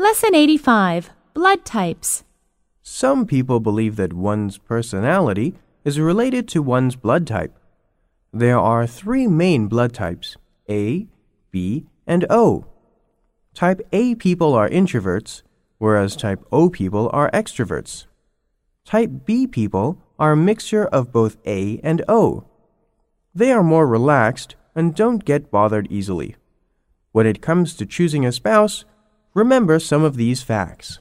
Lesson 85 Blood Types. Some people believe that one's personality is related to one's blood type. There are three main blood types A, B, and O. Type A people are introverts, whereas type O people are extroverts. Type B people are a mixture of both A and O. They are more relaxed and don't get bothered easily. When it comes to choosing a spouse, remember some of these facts.